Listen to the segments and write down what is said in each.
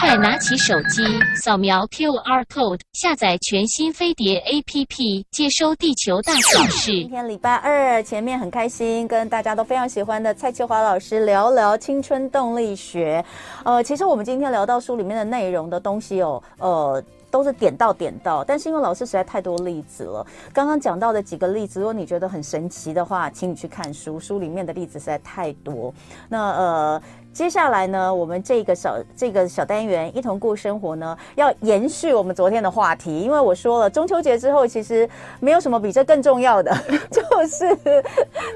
快拿起手机，扫描 QR code，下载全新飞碟 APP，接收地球大小事。今天礼拜二，前面很开心，跟大家都非常喜欢的蔡秋华老师聊聊青春动力学。呃，其实我们今天聊到书里面的内容的东西哦，呃。都是点到点到，但是因为老师实在太多例子了，刚刚讲到的几个例子，如果你觉得很神奇的话，请你去看书，书里面的例子实在太多。那呃。接下来呢，我们这个小这个小单元一同过生活呢，要延续我们昨天的话题，因为我说了，中秋节之后其实没有什么比这更重要的，就是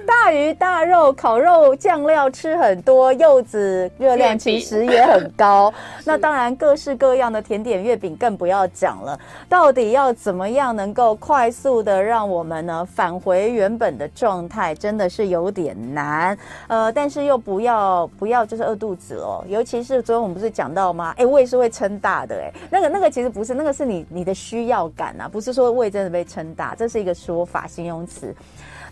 大鱼大肉、烤肉酱料吃很多，柚子热量其实也很高。那当然，各式各样的甜点、月饼更不要讲了。到底要怎么样能够快速的让我们呢返回原本的状态，真的是有点难。呃，但是又不要不要就是。饿肚子哦，尤其是昨天我们不是讲到吗？哎，胃是会撑大的，哎，那个那个其实不是，那个是你你的需要感啊，不是说胃真的被撑大，这是一个说法，形容词。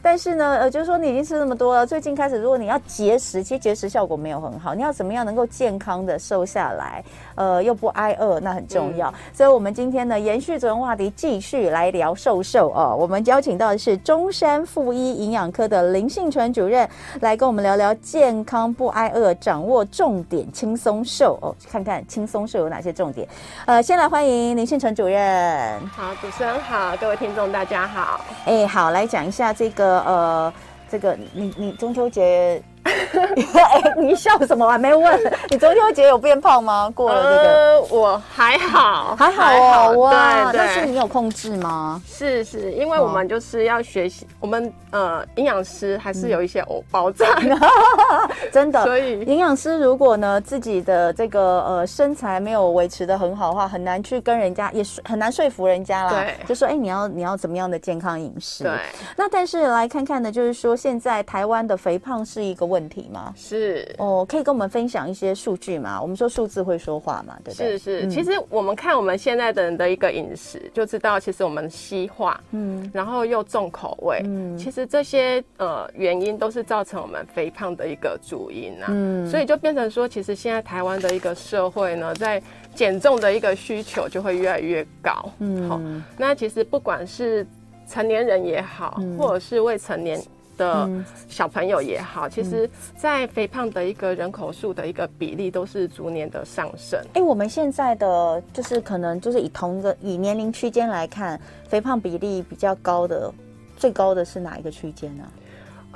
但是呢，呃，就是说你已经吃那么多了，最近开始，如果你要节食，其实节食效果没有很好。你要怎么样能够健康的瘦下来，呃，又不挨饿，那很重要。嗯、所以，我们今天呢，延续昨天话题，继续来聊瘦瘦哦。我们邀请到的是中山附一营养科的林信纯主任，来跟我们聊聊健康不挨饿，掌握重点，轻松瘦哦。看看轻松瘦有哪些重点。呃，先来欢迎林信纯主任。好，主持人好，各位听众大家好。哎，好，来讲一下这个。呃，这个你你中秋节。哎，你笑什么？我还没问你昨天会觉得有变胖吗？过了这个，呃、我还好，还好哦。哇，对，对，但是你有控制吗？是是，因为我们就是要学习，我们呃营养师还是有一些偶包在，嗯、真的。所以营养师如果呢自己的这个呃身材没有维持的很好的话，很难去跟人家，也很难说服人家啦。对，就说哎，你要你要怎么样的健康饮食？对。那但是来看看呢，就是说现在台湾的肥胖是一个问题吗？是。哦，可以跟我们分享一些数据吗？我们说数字会说话嘛，对不对？是是，嗯、其实我们看我们现在的人的一个饮食，就知道其实我们西化，嗯，然后又重口味，嗯，其实这些呃原因都是造成我们肥胖的一个主因啊，嗯，所以就变成说，其实现在台湾的一个社会呢，在减重的一个需求就会越来越高，嗯，好，那其实不管是成年人也好，嗯、或者是未成年。的小朋友也好，其实，在肥胖的一个人口数的一个比例都是逐年的上升。哎，我们现在的就是可能就是以同一个以年龄区间来看，肥胖比例比较高的，最高的是哪一个区间呢？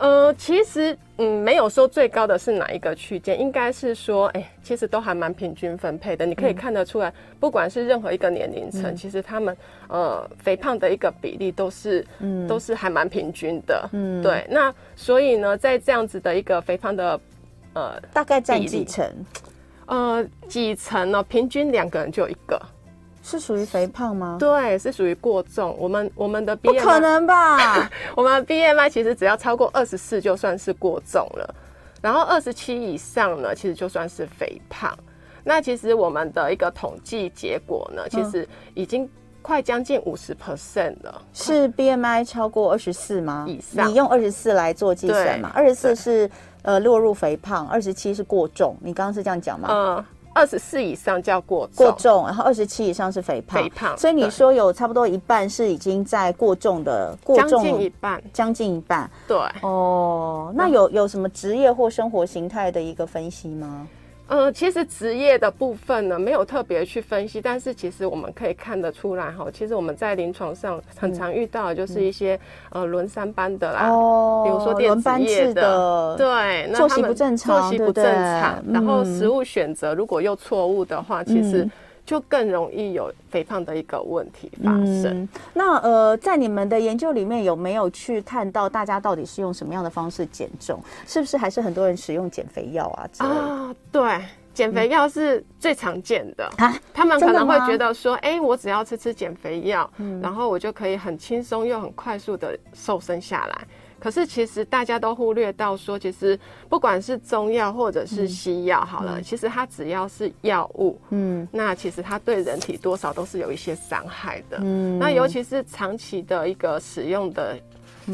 呃，其实，嗯，没有说最高的是哪一个区间，应该是说，哎、欸，其实都还蛮平均分配的。你可以看得出来，嗯、不管是任何一个年龄层，嗯、其实他们，呃，肥胖的一个比例都是，嗯，都是还蛮平均的。嗯，对。那所以呢，在这样子的一个肥胖的，呃，大概占几成？呃，几层呢？平均两个人就有一个。是属于肥胖吗？对，是属于过重。我们我们的 BMI 不可能吧？我们 BMI 其实只要超过二十四就算是过重了，然后二十七以上呢，其实就算是肥胖。那其实我们的一个统计结果呢，其实已经快将近五十 percent 了。是 BMI 超过二十四吗？以上？你用二十四来做计算嘛？二十四是呃落入肥胖，二十七是过重。你刚刚是这样讲吗？嗯。二十四以上叫过重过重，然后二十七以上是肥胖。肥胖，所以你说有差不多一半是已经在过重的过重，将近一半，将近一半。对哦，那有有什么职业或生活形态的一个分析吗？呃，其实职业的部分呢，没有特别去分析，但是其实我们可以看得出来哈，其实我们在临床上很常遇到的就是一些、嗯、呃轮三班的啦，哦，比如说电子业的，的对，作息不正常，作息不正常，然后食物选择如果又错误的话，嗯、其实。就更容易有肥胖的一个问题发生。嗯、那呃，在你们的研究里面有没有去看到大家到底是用什么样的方式减重？是不是还是很多人使用减肥药啊？啊，对，减肥药是最常见的。他们可能会觉得说，哎、欸，我只要吃吃减肥药，嗯、然后我就可以很轻松又很快速的瘦身下来。可是其实大家都忽略到说，其实不管是中药或者是西药，好了，嗯、其实它只要是药物，嗯，那其实它对人体多少都是有一些伤害的，嗯，那尤其是长期的一个使用的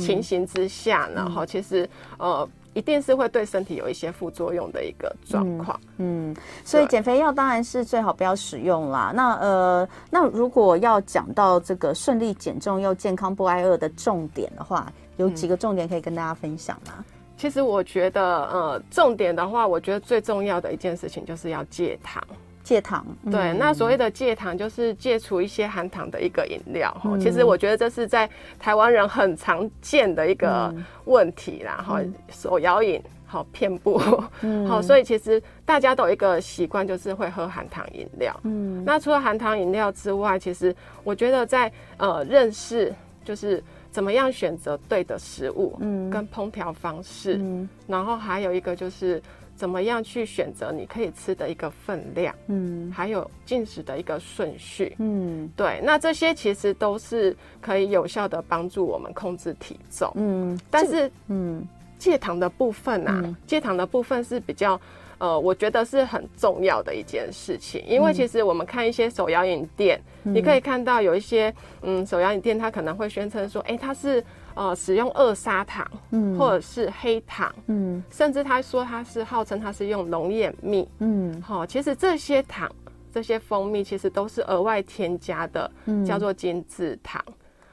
情形之下呢，哈、嗯，其实呃。一定是会对身体有一些副作用的一个状况。嗯，嗯，所以减肥药当然是最好不要使用啦。那呃，那如果要讲到这个顺利减重又健康不挨饿的重点的话，有几个重点可以跟大家分享吗？其实我觉得，呃，重点的话，我觉得最重要的一件事情就是要戒糖。戒糖，对，嗯、那所谓的戒糖就是戒除一些含糖的一个饮料哈。嗯、其实我觉得这是在台湾人很常见的一个问题啦哈。嗯、手摇饮好遍布，好、嗯，所以其实大家都有一个习惯，就是会喝含糖饮料。嗯，那除了含糖饮料之外，其实我觉得在呃认识就是怎么样选择对的食物，嗯，跟烹调方式，嗯，然后还有一个就是。怎么样去选择你可以吃的一个分量，嗯，还有进食的一个顺序，嗯，对，那这些其实都是可以有效的帮助我们控制体重，嗯，但是，嗯，戒糖的部分啊，嗯、戒糖的部分是比较，呃，我觉得是很重要的一件事情，因为其实我们看一些手摇饮店，嗯、你可以看到有一些，嗯，手摇饮店它可能会宣称说，哎、欸，它是。呃，使用二砂糖，嗯，或者是黑糖，嗯，甚至他说他是号称他是用龙眼蜜，嗯，好，其实这些糖、这些蜂蜜其实都是额外添加的，嗯，叫做精制糖，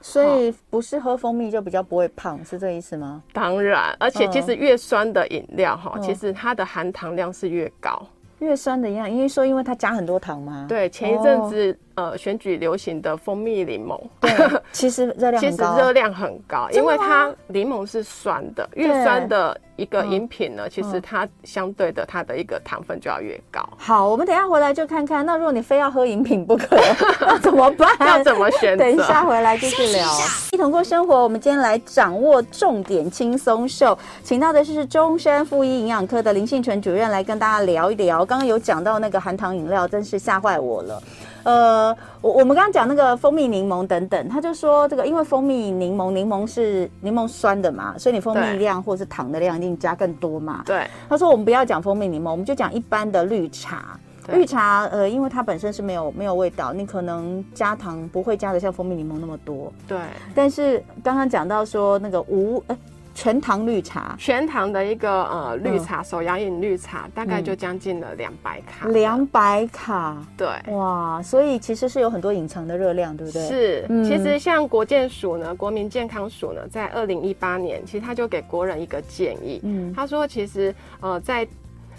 所以不是喝蜂蜜就比较不会胖，是这个意思吗？当然，而且其实越酸的饮料哈，其实它的含糖量是越高。越酸的一样，因为说因为它加很多糖吗？对，前一阵子、哦、呃选举流行的蜂蜜柠檬，对，其实热量很高，其实热量很高，因为它柠檬是酸的，越酸的一个饮品呢，其实它相对的它的一个糖分就要越高。好，我们等一下回来就看看，那如果你非要喝饮品不可，那怎么办？要怎么选择？等一下回来继续聊。一同过生活，我们今天来掌握重点轻松秀，请到的是中山附一营养科的林信纯主任来跟大家聊一聊。刚刚有讲到那个含糖饮料，真是吓坏我了。呃，我我们刚刚讲那个蜂蜜柠檬等等，他就说这个因为蜂蜜柠檬，柠檬是柠檬酸的嘛，所以你蜂蜜量或是糖的量一定加更多嘛。对。他说我们不要讲蜂蜜柠檬，我们就讲一般的绿茶。对绿茶呃，因为它本身是没有没有味道，你可能加糖不会加的像蜂蜜柠檬那么多。对。但是刚刚讲到说那个无呃。全糖绿茶，全糖的一个呃绿茶，手摇饮绿茶，大概就将近了两百卡。两百卡，对，哇，所以其实是有很多隐藏的热量，对不对？是，其实像国健署呢，国民健康署呢，在二零一八年，其实他就给国人一个建议，嗯，他说其实呃在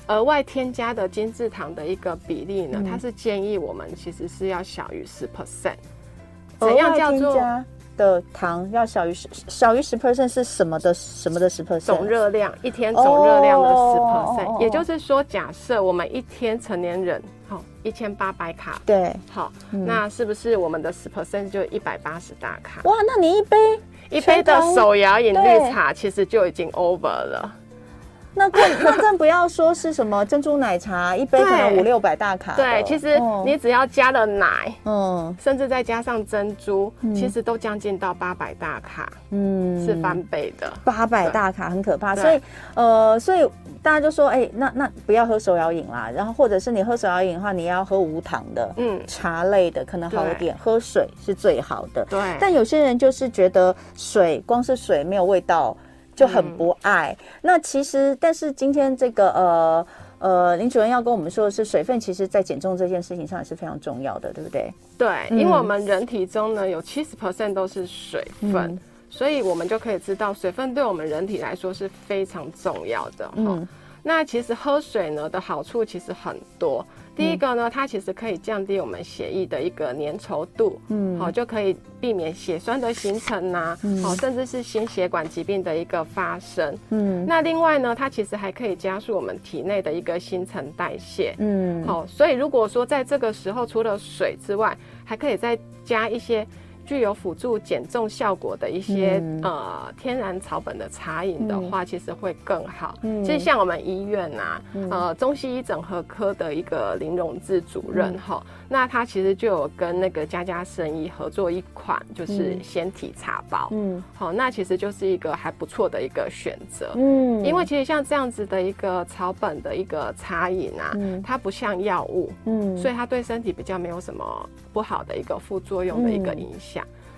额外添加的精制糖的一个比例呢，他是建议我们其实是要小于十 percent，怎样叫做？的糖要小于十，小于十 percent 是什么的？什么的十 percent？总热量，一天总热量的十 percent，也就是说，假设我们一天成年人好一千八百卡，对，好，嗯、那是不是我们的十 percent 就一百八十大卡？哇，那你一杯一杯的手摇饮绿茶其实就已经 over 了。那更 那更不要说是什么珍珠奶茶，一杯可能五六百大卡。对，其实你只要加了奶，嗯，甚至再加上珍珠，其实都将近到八百大卡，嗯，是翻倍的。八百大卡很可怕，所以呃，所以大家就说，哎，那那不要喝手摇饮啦，然后或者是你喝手摇饮的话，你要喝无糖的，嗯，茶类的可能好一点，喝水是最好的。对，但有些人就是觉得水光是水没有味道。就很不爱。嗯、那其实，但是今天这个呃呃，林主任要跟我们说的是，水分其实在减重这件事情上也是非常重要的，对不对？对，因为我们人体中呢有七十 percent 都是水分，嗯、所以我们就可以知道水分对我们人体来说是非常重要的。嗯，那其实喝水呢的好处其实很多。第一个呢，它其实可以降低我们血液的一个粘稠度，嗯，好，就可以避免血栓的形成呐、啊，嗯，好，甚至是心血管疾病的一个发生，嗯，那另外呢，它其实还可以加速我们体内的一个新陈代谢，嗯，好，所以如果说在这个时候除了水之外，还可以再加一些。具有辅助减重效果的一些、嗯、呃天然草本的茶饮的话，嗯、其实会更好。嗯，其实像我们医院呐、呃中西医整合科的一个林荣志主任哈，嗯、那他其实就有跟那个家家生医合作一款，就是纤体茶包。嗯，好，那其实就是一个还不错的一个选择。嗯，因为其实像这样子的一个草本的一个茶饮啊，嗯、它不像药物，嗯，所以它对身体比较没有什么不好的一个副作用的一个影响。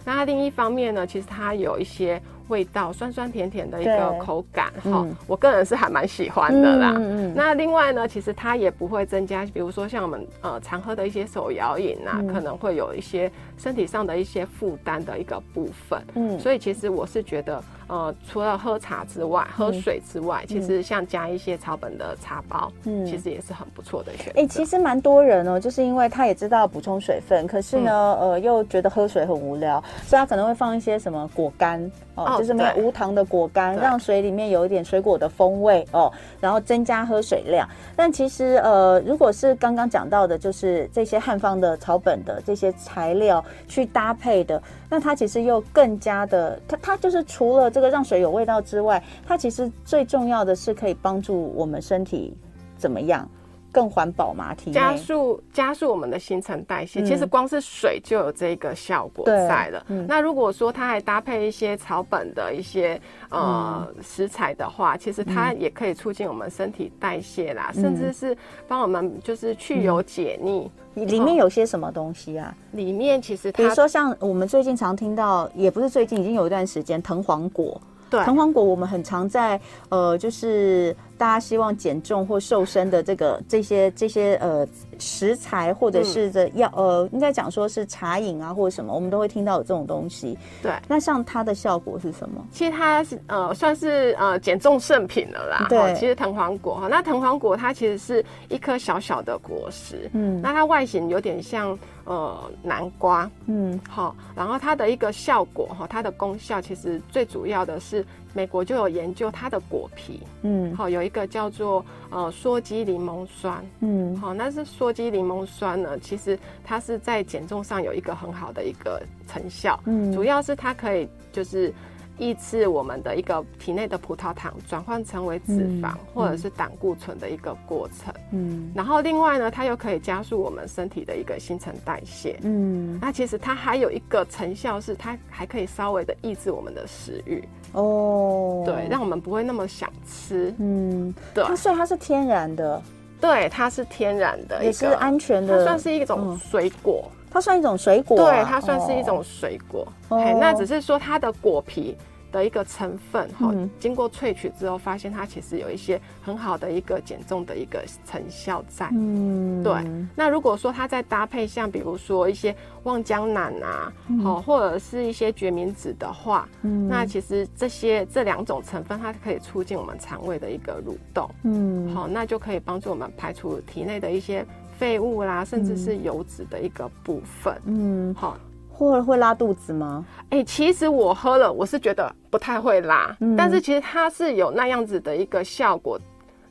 那另一方面呢，其实它有一些味道，酸酸甜甜的一个口感哈、嗯，我个人是还蛮喜欢的啦。嗯嗯。那另外呢，其实它也不会增加，比如说像我们呃常喝的一些手摇饮啊、嗯，可能会有一些身体上的一些负担的一个部分。嗯。所以其实我是觉得。呃，除了喝茶之外，喝水之外，嗯、其实像加一些草本的茶包，嗯，其实也是很不错的选择。哎、欸，其实蛮多人哦，就是因为他也知道补充水分，可是呢、嗯，呃，又觉得喝水很无聊，所以他可能会放一些什么果干哦，就是没有无糖的果干，让水里面有一点水果的风味哦，然后增加喝水量。但其实呃，如果是刚刚讲到的，就是这些汉方的草本的这些材料去搭配的，那它其实又更加的，它它就是除了这个让水有味道之外，它其实最重要的是可以帮助我们身体怎么样更环保嘛？体加速加速我们的新陈代谢、嗯。其实光是水就有这个效果在了。嗯、那如果说它还搭配一些草本的一些呃、嗯、食材的话，其实它也可以促进我们身体代谢啦，嗯、甚至是帮我们就是去油解腻、嗯。里面有些什么东西啊？里面其实它比如说像我们最近常听到，也不是最近，已经有一段时间，藤黄果。对，藤黄果我们很常在呃，就是大家希望减重或瘦身的这个这些这些呃食材，或者是这药、嗯、呃，应该讲说是茶饮啊或者什么，我们都会听到有这种东西。对，那像它的效果是什么？其实它是呃算是呃减重圣品了啦。对，其实藤黄果哈，那藤黄果它其实是一颗小小的果实，嗯，那它外形有点像。呃，南瓜，嗯，好，然后它的一个效果哈，它的功效其实最主要的是美国就有研究它的果皮，嗯，好，有一个叫做呃缩基柠檬酸，嗯，好，那是缩基柠檬酸呢，其实它是在减重上有一个很好的一个成效，嗯，主要是它可以就是。抑制我们的一个体内的葡萄糖转换成为脂肪、嗯、或者是胆固醇的一个过程。嗯，然后另外呢，它又可以加速我们身体的一个新陈代谢。嗯，那其实它还有一个成效是，它还可以稍微的抑制我们的食欲。哦，对，让我们不会那么想吃。嗯，对。它所以它是天然的，对，它是天然的，也是安全的，它算是一种水果。嗯它算一种水果、啊，对，它算是一种水果。哦、那只是说它的果皮的一个成分，哈、嗯，经过萃取之后，发现它其实有一些很好的一个减重的一个成效在。嗯，对。那如果说它再搭配像比如说一些望江南啊，好、嗯，或者是一些决明子的话，嗯，那其实这些这两种成分，它可以促进我们肠胃的一个蠕动。嗯，好，那就可以帮助我们排除体内的一些。废物啦，甚至是油脂的一个部分，嗯，好，会会拉肚子吗？哎、欸，其实我喝了，我是觉得不太会拉，嗯，但是其实它是有那样子的一个效果。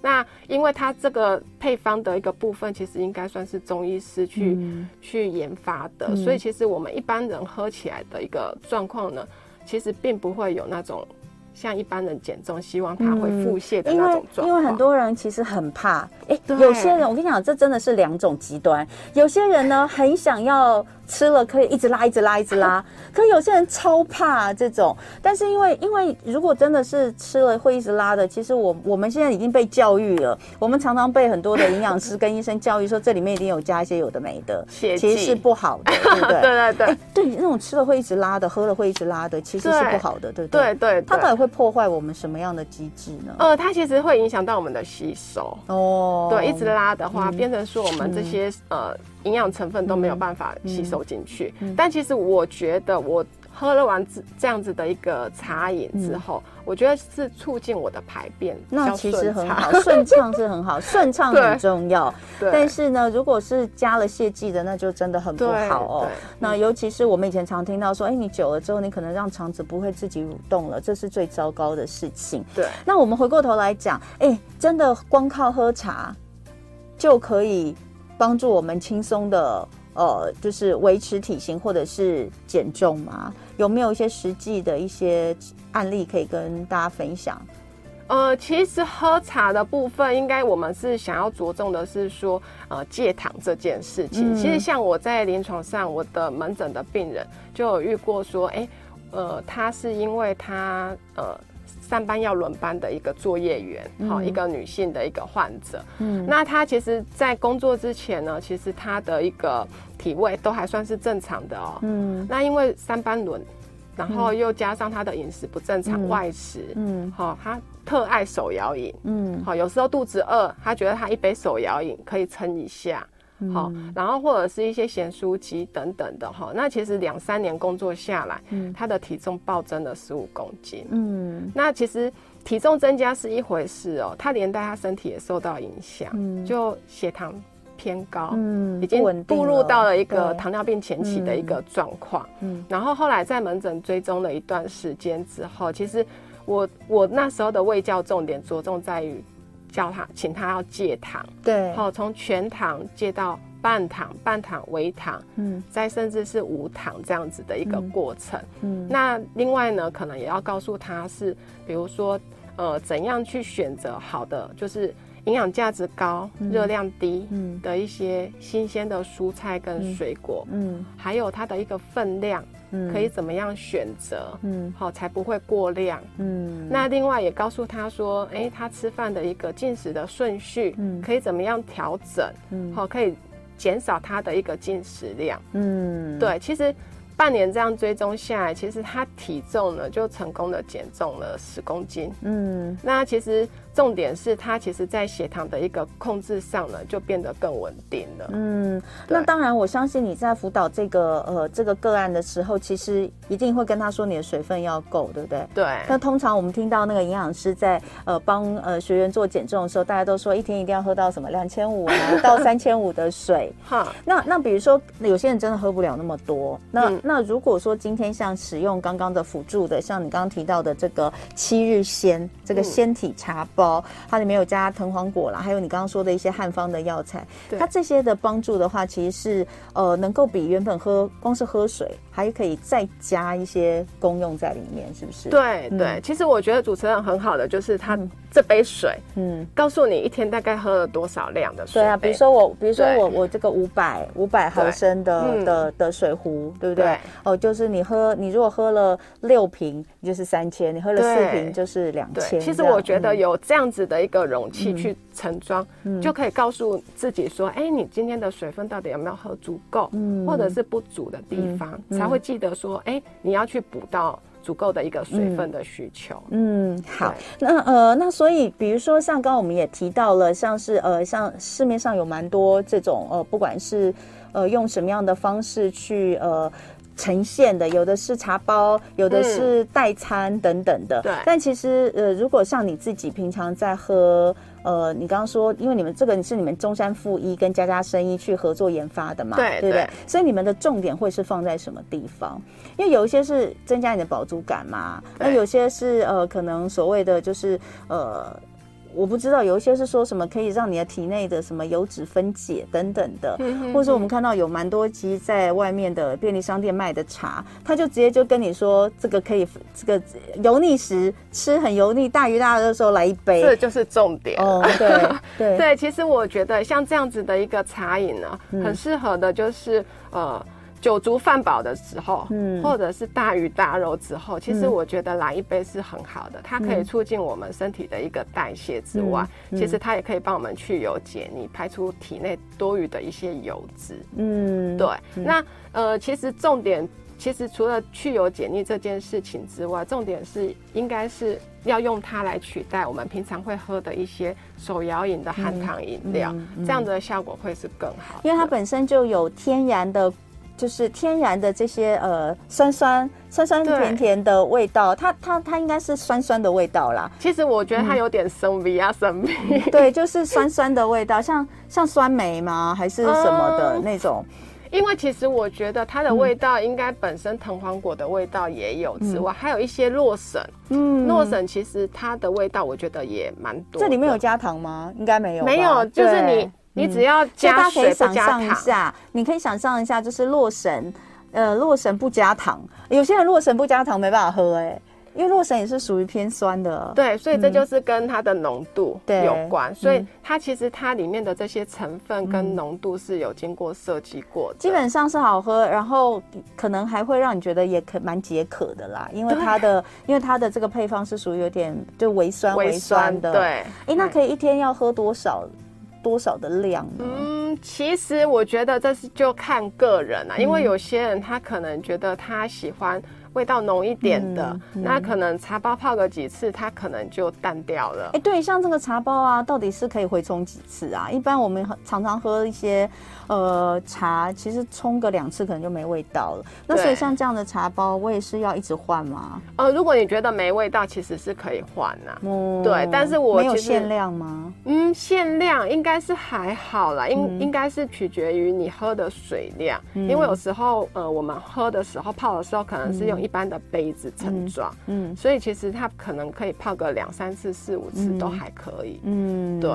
那因为它这个配方的一个部分，其实应该算是中医师去、嗯、去研发的、嗯，所以其实我们一般人喝起来的一个状况呢，其实并不会有那种。像一般人减重，希望他会腹泻的那种状况、嗯。因为很多人其实很怕，哎、欸，有些人我跟你讲，这真的是两种极端。有些人呢，很想要。吃了可以一直拉，一直拉，一直拉。可有些人超怕这种，但是因为因为如果真的是吃了会一直拉的，其实我我们现在已经被教育了，我们常常被很多的营养师跟医生教育说，这里面一定有加一些有的没的，其实是不好的，对不对？对对对、欸，对，那种吃了会一直拉的，喝了会一直拉的，其实是不好的，对不对？对它到底会破坏我们什么样的机制呢？呃，它其实会影响到我们的吸收哦。对，一直拉的话，嗯、变成说我们这些、嗯、呃。营养成分都没有办法吸收进去、但其实我觉得我喝了完这这样子的一个茶饮之后、嗯，我觉得是促进我的排便，那其实很好，顺畅是很好，顺畅很重要。对，但是呢，如果是加了泻剂的，那就真的很不好哦。那尤其是我们以前常听到说，哎、欸，你久了之后，你可能让肠子不会自己蠕动了，这是最糟糕的事情。对，那我们回过头来讲，哎、欸，真的光靠喝茶就可以。帮助我们轻松的，呃，就是维持体型或者是减重吗？有没有一些实际的一些案例可以跟大家分享？呃，其实喝茶的部分，应该我们是想要着重的是说，呃，戒糖这件事情。嗯。其实像我在临床上，我的门诊的病人就有遇过说，哎，呃，他是因为他呃。上班要轮班的一个作业员，好、嗯，一个女性的一个患者。嗯，那她其实，在工作之前呢，其实她的一个体位都还算是正常的哦。嗯，那因为三班轮然后又加上她的饮食不正常，嗯、外食，嗯，好，她特爱手摇饮，嗯，好，有时候肚子饿，她觉得她一杯手摇饮可以撑一下，好、嗯，然后或者是一些咸酥鸡等等的哈，那其实两三年工作下来，嗯，他的体重暴增了十五公斤，嗯，那其实体重增加是一回事哦，他连带他身体也受到影响，嗯，就血糖。偏高，嗯，已经步入到了一个糖尿病前期的一个状况，嗯，然后后来在门诊追踪了一段时间之后，其实我我那时候的卫教重点着重在于教他，请他要戒糖，对，好，从全糖戒到半糖，半糖微糖，嗯，再甚至是无糖这样子的一个过程，嗯，那另外呢，可能也要告诉他是，比如说，呃，怎样去选择好的，就是。营养价值高、热量低的一些新鲜的蔬菜跟水果，嗯，嗯，还有它的一个分量，嗯，可以怎么样选择，嗯，好才不会过量，嗯。那另外也告诉他说，哎，他吃饭的一个进食的顺序，嗯，可以怎么样调整，嗯，好可以减少他的一个进食量，嗯，对，其实半年这样追踪下来，其实他体重呢就成功的减重了十公斤，嗯，那其实。重点是它其实，在血糖的一个控制上呢，就变得更稳定了。嗯，那当然，我相信你在辅导这个呃这个个案的时候，其实一定会跟他说你的水分要够，对不对？对。那通常我们听到那个营养师在呃帮呃学员做减重的时候，大家都说一天一定要喝到什么两千五啊 到三千五的水。哈。那那比如说有些人真的喝不了那么多，那、嗯、那如果说今天像使用刚刚的辅助的，像你刚刚提到的这个七日鲜这个纤体茶包。嗯它里面有加藤黄果啦，还有你刚刚说的一些汉方的药材，它这些的帮助的话，其实是呃能够比原本喝光是喝水，还可以再加一些功用在里面，是不是？对对、嗯，其实我觉得主持人很好的就是他这杯水，嗯，告诉你一天大概喝了多少量的水。对啊，比如说我，比如说我，我这个五百五百毫升的的、嗯、的、水壶，对不对？对哦，就是你喝，你如果喝了六瓶，就是三千；你喝了四瓶，就是两千。其实我觉得有这样子的。的一个容器去盛装，嗯，就可以告诉自己说，哎，你今天的水分到底有没有喝足够，嗯，或者是不足的地方，嗯，才会记得说，哎，你要去补到足够的一个水分的需求。嗯，好，那呃，那所以，比如说像刚刚我们也提到了，像是呃，像市面上有蛮多这种呃，不管是呃用什么样的方式去呃。呈现的有的是茶包，有的是代餐等等的。对、嗯。但其实呃，如果像你自己平常在喝，呃，你刚刚说，因为你们这个是你们中山附一跟家家生医去合作研发的嘛，对对不对？所以你们的重点会是放在什么地方？因为有一些是增加你的饱足感嘛，那有些是呃，可能所谓的就是呃。我不知道有一些是说什么可以让你的体内的什么油脂分解等等的，或者说我们看到有蛮多其实在外面的便利商店卖的茶，他就直接就跟你说这个可以这个油腻时吃很油腻大鱼大肉的时候来一杯，这就是重点。哦，对对 对，其实我觉得像这样子的一个茶饮呢，很适合的就是呃。酒足饭饱的时候，嗯，或者是大鱼大肉之后，其实我觉得来一杯是很好的，嗯，它可以促进我们身体的一个代谢之外，嗯，其实它也可以帮我们去油解腻，排出体内多余的一些油脂。嗯，对。嗯，那呃，其实重点，其实除了去油解腻这件事情之外，重点是应该是要用它来取代我们平常会喝的一些手摇饮的含糖饮料，嗯嗯嗯，这样的效果会是更好，因为它本身就有天然的。就是天然的这些呃酸酸酸酸甜甜的味道，它它它应该是酸酸的味道啦。其实我觉得它有点生味啊，生味。对，就是酸酸的味道，像像酸梅吗？还是什么的那种？嗯，因为其实我觉得它的味道应该本身藤黄果的味道也有之外，嗯，还有一些洛神。嗯，洛神其实它的味道我觉得也蛮多。这里面有加糖吗？应该没有。没有，就是你。你只要加水不加糖，嗯，大家可以想象一下，你可以想象一下，就是洛神，呃，洛神不加糖，有些人洛神不加糖没办法喝，欸，哎，因为洛神也是属于偏酸的，对，所以这就是跟它的浓度有关，嗯，所以它其实它里面的这些成分跟浓度是有经过设计过的，基本上是好喝，然后可能还会让你觉得也可蛮解渴的啦，因为它的因为它的这个配方是属于有点就微酸微酸的，对，哎，欸，那可以一天要喝多少？多少的量呢？嗯，嗯，其实我觉得这是就看个人啊，因为有些人他可能觉得他喜欢。味道浓一点的，嗯嗯、那可能茶包泡个几次，它可能就淡掉了。哎、欸，对，像这个茶包啊，到底是可以回冲几次啊？一般我们常常喝一些呃茶，其实冲个两次可能就没味道了。那所以像这样的茶包，我也是要一直换吗？呃，如果你觉得没味道，其实是可以换呐、啊。嗯，对，但是我没有限量吗？嗯，限量应该是还好啦，应、嗯、应该是取决于你喝的水量，嗯、因为有时候呃我们喝的时候泡的时候可能是用、嗯。一般的杯子盛装，嗯，所以其实它可能可以泡个两三次、四五次都还可以，嗯，对。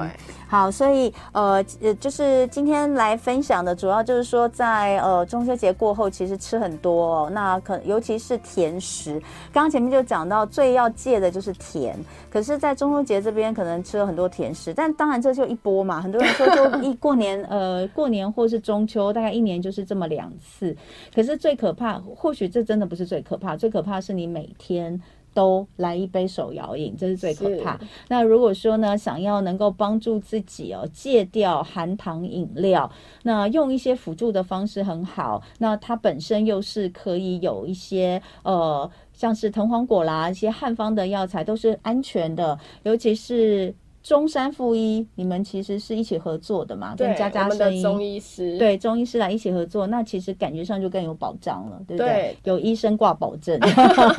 好，所以呃呃，就是今天来分享的主要就是说在，在呃中秋节过后，其实吃很多，哦，那可尤其是甜食。刚刚前面就讲到，最要戒的就是甜。可是，在中秋节这边，可能吃了很多甜食，但当然这就一波嘛。很多人说，就一过年，呃，过年或是中秋，大概一年就是这么两次。可是最可怕，或许这真的不是最可怕。最可怕是你每天都来一杯手摇饮，这是最可怕。那如果说呢，想要能够帮助自己哦戒掉含糖饮料，那用一些辅助的方式很好。那它本身又是可以有一些呃，像是藤黄果啦，一些汉方的药材都是安全的，尤其是。中山附一，你们其实是一起合作的嘛？对跟家家生医中医师，对中医师来一起合作，那其实感觉上就更有保障了，对不对？对有医生挂保证。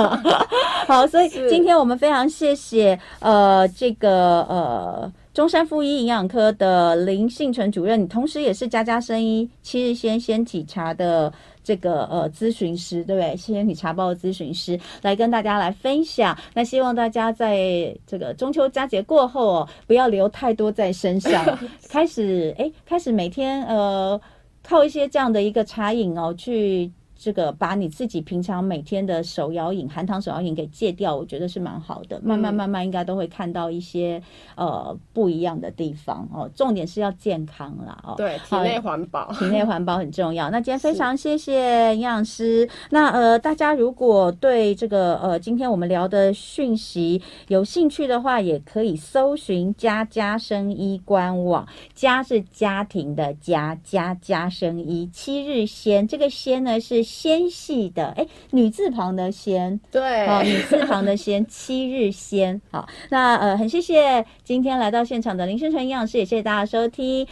好，所以今天我们非常谢谢呃这个呃。中山附一营养科的林信纯主任，你同时也是家家生医七日鲜鲜体茶的这个呃咨询师，对不对？谢谢你茶包的咨询师来跟大家来分享。那希望大家在这个中秋佳节过后哦，不要留太多在身上，开始哎，开始每天呃靠一些这样的一个茶饮哦去。这个把你自己平常每天的手摇饮、含糖手摇饮给戒掉，我觉得是蛮好的。慢慢慢慢，应该都会看到一些呃不一样的地方哦。重点是要健康啦哦。对，体内环保，体内环保很重要。那今天非常谢谢营养师。那呃，大家如果对这个呃今天我们聊的讯息有兴趣的话，也可以搜寻家家生医官网。家是家庭的家，家家生医七日鲜。这个鲜呢是。纤细的，哎，女字旁的纤，对，哦，女字旁的纤，七日纤，好，那呃，很谢谢今天来到现场的林生辰营养师，也谢谢大家收听。